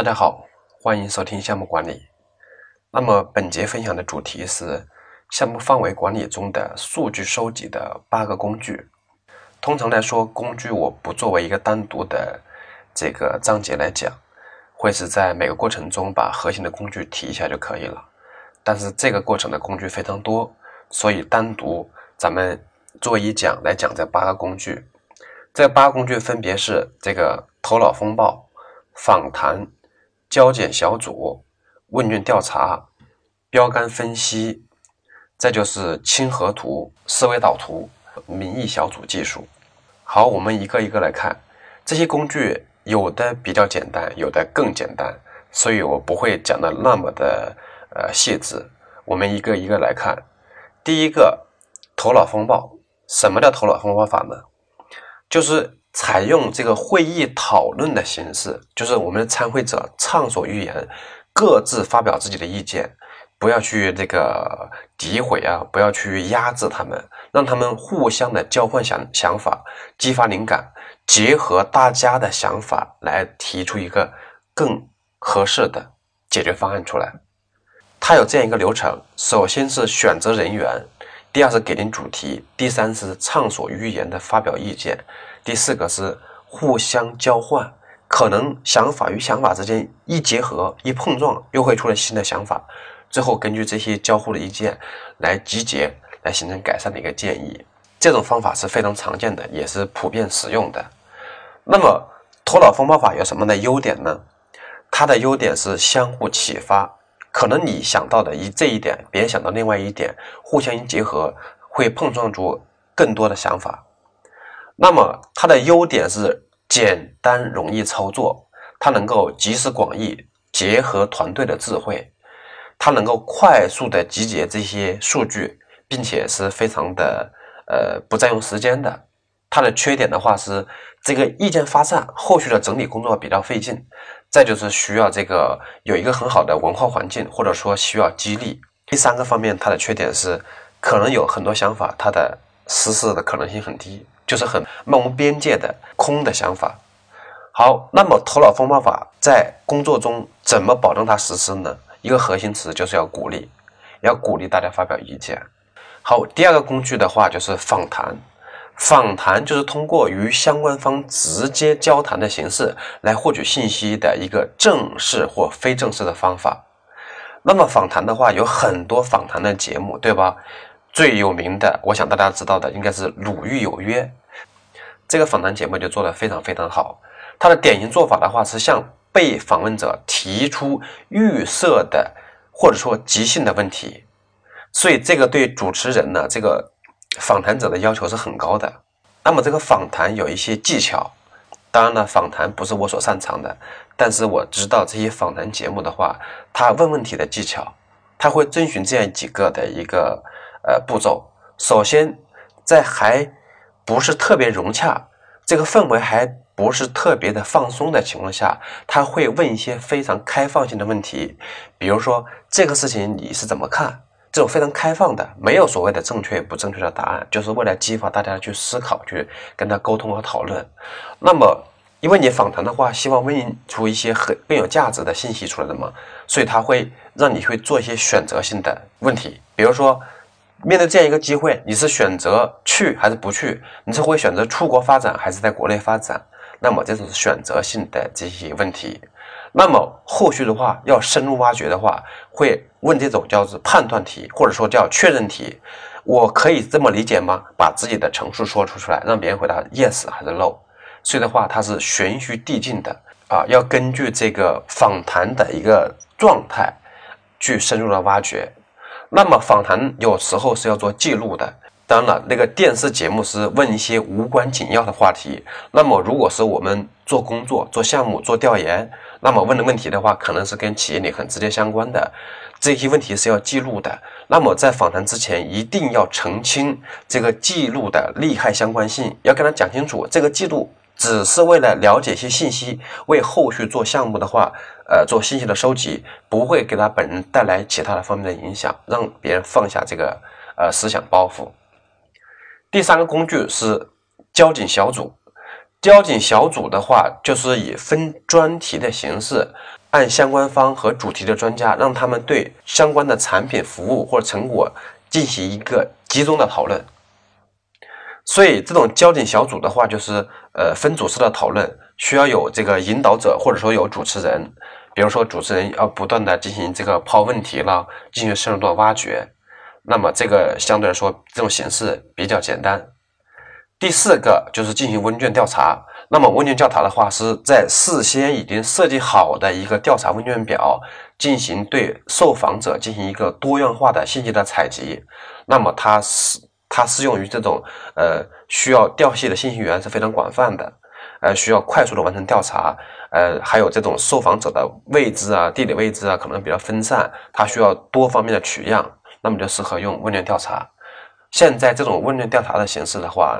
大家好，欢迎收听项目管理。那么本节分享的主题是项目范围管理中的数据收集的八个工具。通常来说，工具我不作为一个单独的这个章节来讲，会是在每个过程中把核心的工具提一下就可以了。但是这个过程的工具非常多，所以单独咱们做一讲来讲这八个工具。这八个工具分别是这个头脑风暴、访谈。交检小组、问卷调查、标杆分析，再就是亲和图、思维导图、民意小组技术。好，我们一个一个来看这些工具，有的比较简单，有的更简单，所以我不会讲的那么的呃细致。我们一个一个来看，第一个头脑风暴，什么叫头脑风暴法呢？就是。采用这个会议讨论的形式，就是我们的参会者畅所欲言，各自发表自己的意见，不要去这个诋毁啊，不要去压制他们，让他们互相的交换想想法，激发灵感，结合大家的想法来提出一个更合适的解决方案出来。它有这样一个流程：首先是选择人员，第二是给定主题，第三是畅所欲言的发表意见。第四个是互相交换，可能想法与想法之间一结合、一碰撞，又会出来新的想法。最后根据这些交互的意见来集结，来形成改善的一个建议。这种方法是非常常见的，也是普遍使用的。那么头脑风暴法有什么的优点呢？它的优点是相互启发，可能你想到的一这一点，别人想到另外一点，互相结合，会碰撞出更多的想法。那么它的优点是简单容易操作，它能够集思广益，结合团队的智慧，它能够快速的集结这些数据，并且是非常的呃不占用时间的。它的缺点的话是这个意见发散，后续的整理工作比较费劲，再就是需要这个有一个很好的文化环境，或者说需要激励。第三个方面，它的缺点是可能有很多想法，它的实施的可能性很低。就是很漫无边界的空的想法。好，那么头脑风暴法在工作中怎么保证它实施呢？一个核心词就是要鼓励，要鼓励大家发表意见。好，第二个工具的话就是访谈。访谈就是通过与相关方直接交谈的形式来获取信息的一个正式或非正式的方法。那么访谈的话有很多访谈的节目，对吧？最有名的，我想大家知道的应该是《鲁豫有约》。这个访谈节目就做得非常非常好。它的典型做法的话是向被访问者提出预设的或者说即兴的问题，所以这个对主持人呢，这个访谈者的要求是很高的。那么这个访谈有一些技巧，当然了，访谈不是我所擅长的，但是我知道这些访谈节目的话，他问问题的技巧，他会遵循这样几个的一个呃步骤。首先，在还不是特别融洽，这个氛围还不是特别的放松的情况下，他会问一些非常开放性的问题，比如说这个事情你是怎么看？这种非常开放的，没有所谓的正确不正确的答案，就是为了激发大家去思考，去跟他沟通和讨论。那么，因为你访谈的话，希望问出一些很更有价值的信息出来的嘛，所以他会让你去做一些选择性的问题，比如说。面对这样一个机会，你是选择去还是不去？你是会选择出国发展还是在国内发展？那么这种选择性的这些问题。那么后续的话要深入挖掘的话，会问这种叫做判断题，或者说叫确认题。我可以这么理解吗？把自己的陈述说出出来，让别人回答 yes 还是 no。所以的话，它是循序递进的啊，要根据这个访谈的一个状态去深入的挖掘。那么访谈有时候是要做记录的，当然了，那个电视节目是问一些无关紧要的话题。那么如果是我们做工作、做项目、做调研，那么问的问题的话，可能是跟企业里很直接相关的，这些问题是要记录的。那么在访谈之前，一定要澄清这个记录的利害相关性，要跟他讲清楚，这个记录只是为了了解一些信息，为后续做项目的话。呃，做信息的收集不会给他本人带来其他的方面的影响，让别人放下这个呃思想包袱。第三个工具是交警小组，交警小组的话就是以分专题的形式，按相关方和主题的专家，让他们对相关的产品、服务或者成果进行一个集中的讨论。所以，这种交警小组的话，就是呃分组式的讨论，需要有这个引导者，或者说有主持人。比如说，主持人要不断的进行这个抛问题了，进行深入的挖掘。那么，这个相对来说，这种形式比较简单。第四个就是进行问卷调查。那么，问卷调查的话，是在事先已经设计好的一个调查问卷表，进行对受访者进行一个多样化的信息的采集。那么，它是它适用于这种呃需要调系的信息源是非常广泛的，呃，需要快速的完成调查，呃，还有这种受访者的位置啊、地理位置啊，可能比较分散，它需要多方面的取样，那么就适合用问卷调查。现在这种问卷调查的形式的话。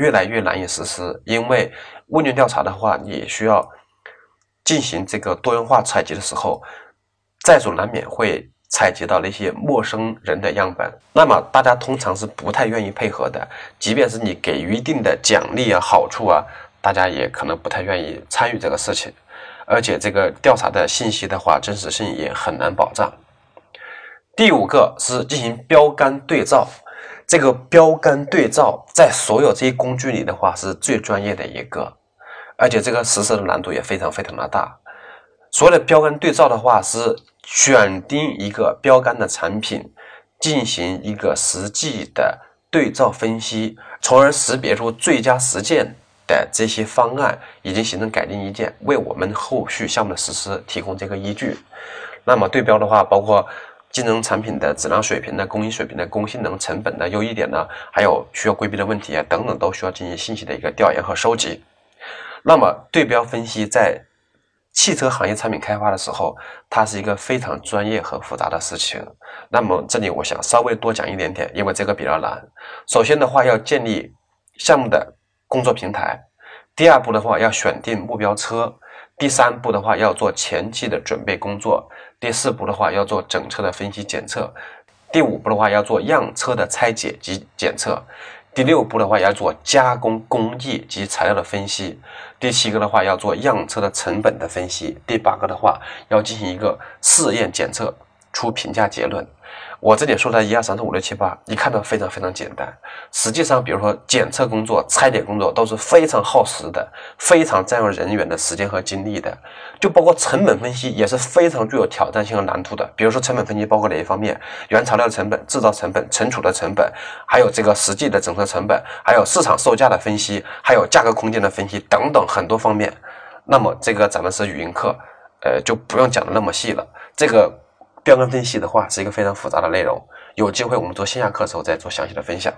越来越难以实施，因为问卷调查的话，你需要进行这个多元化采集的时候，在所难免会采集到那些陌生人的样本，那么大家通常是不太愿意配合的，即便是你给予一定的奖励啊、好处啊，大家也可能不太愿意参与这个事情，而且这个调查的信息的话，真实性也很难保障。第五个是进行标杆对照。这个标杆对照在所有这些工具里的话是最专业的一个，而且这个实施的难度也非常非常的大。所谓的标杆对照的话，是选定一个标杆的产品，进行一个实际的对照分析，从而识别出最佳实践的这些方案，已经形成改进意见，为我们后续项目的实施提供这个依据。那么对标的话，包括。竞争产品的质量水平的、工艺水平的、工性能、成本的优异点呢，还有需要规避的问题啊等等，都需要进行信息的一个调研和收集。那么对标分析在汽车行业产品开发的时候，它是一个非常专业和复杂的事情。那么这里我想稍微多讲一点点，因为这个比较难。首先的话，要建立项目的工作平台；第二步的话，要选定目标车；第三步的话，要做前期的准备工作。第四步的话要做整车的分析检测，第五步的话要做样车的拆解及检测，第六步的话要做加工工艺及材料的分析，第七个的话要做样车的成本的分析，第八个的话要进行一个试验检测，出评价结论。我这里说的一二三四五六七八，你看到非常非常简单。实际上，比如说检测工作、拆解工作都是非常耗时的，非常占用人员的时间和精力的。就包括成本分析也是非常具有挑战性和难度的。比如说成本分析包括哪一方面？原材料成本、制造成本、存储的成本，还有这个实际的整车成本，还有市场售价的分析，还有价格空间的分析等等很多方面。那么这个咱们是语音课，呃，就不用讲的那么细了。这个。标杆分析的话是一个非常复杂的内容，有机会我们做线下课的时候再做详细的分享。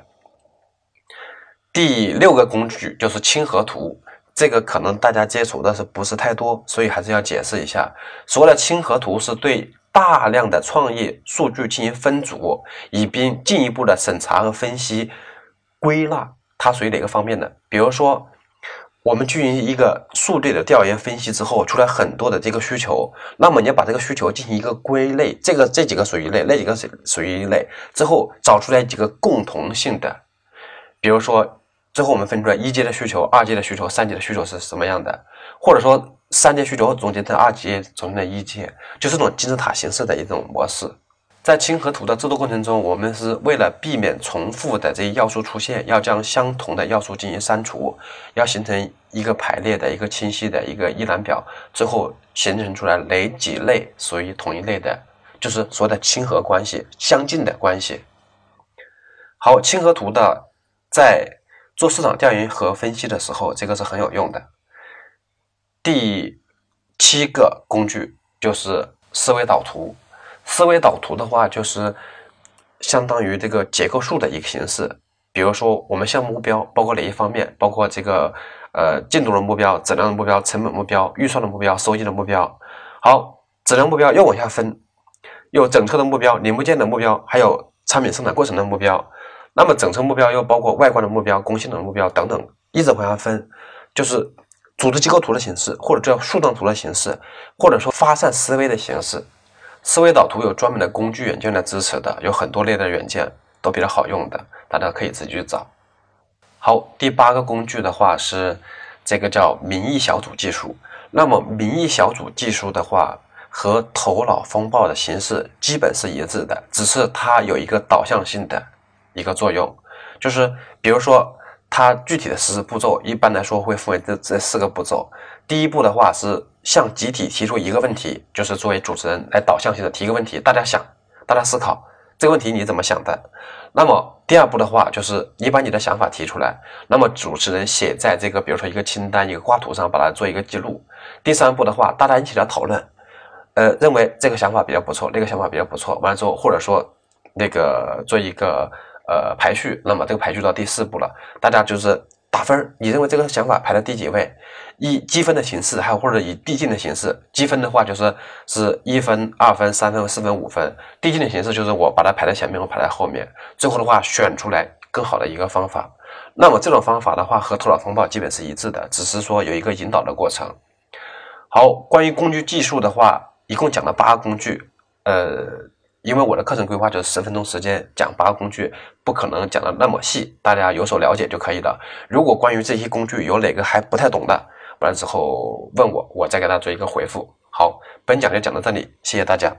第六个工具就是亲和图，这个可能大家接触的是不是太多，所以还是要解释一下。所谓的亲和图是对大量的创业数据进行分组，以便进一步的审查和分析、归纳它属于哪个方面的，比如说。我们进行一个数据的调研分析之后，出来很多的这个需求，那么你要把这个需求进行一个归类，这个这几个属于一类，那几个属属于一类，之后找出来几个共同性的，比如说最后我们分出来一阶的需求、二阶的需求、三阶的需求是什么样的，或者说三阶需求总结成二阶，总结成一阶，就是这种金字塔形式的一种模式。在亲和图的制作过程中，我们是为了避免重复的这些要素出现，要将相同的要素进行删除，要形成一个排列的一个清晰的一个一览表，最后形成出来哪几类属于同一类的，就是所谓的亲和关系、相近的关系。好，亲和图的在做市场调研和分析的时候，这个是很有用的。第七个工具就是思维导图。思维导图的话，就是相当于这个结构树的一个形式。比如说，我们项目目标包括哪一方面？包括这个呃进度的目标、质量的目标、成本目标、预算的目标、收益的目标。好，质量目标又往下分，有整车的目标、零部件的目标，还有产品生产过程的目标。那么整车目标又包括外观的目标、工信的目标等等，一直往下分，就是组织结构图的形式，或者叫树状图的形式，或者说发散思维的形式。思维导图有专门的工具软件来支持的，有很多类的软件都比较好用的，大家可以自己去找。好，第八个工具的话是这个叫民意小组技术。那么民意小组技术的话，和头脑风暴的形式基本是一致的，只是它有一个导向性的一个作用，就是比如说它具体的实施步骤，一般来说会分为这这四个步骤。第一步的话是向集体提出一个问题，就是作为主持人来导向性的提一个问题，大家想，大家思考这个问题你怎么想的？那么第二步的话，就是你把你的想法提出来，那么主持人写在这个，比如说一个清单、一个挂图上，把它做一个记录。第三步的话，大家一起来讨论，呃，认为这个想法比较不错，那个想法比较不错，完了之后，或者说那个做一个呃排序，那么这个排序到第四步了，大家就是打分，你认为这个想法排在第几位？以积分的形式，还有或者以递进的形式，积分的话就是是一分、二分、三分、四分、五分；递进的形式就是我把它排在前面，我排在后面。最后的话选出来更好的一个方法。那么这种方法的话和头脑风暴基本是一致的，只是说有一个引导的过程。好，关于工具技术的话，一共讲了八个工具。呃，因为我的课程规划就是十分钟时间讲八个工具，不可能讲的那么细，大家有所了解就可以了。如果关于这些工具有哪个还不太懂的，完了之后问我，我再给大家做一个回复。好，本讲就讲到这里，谢谢大家。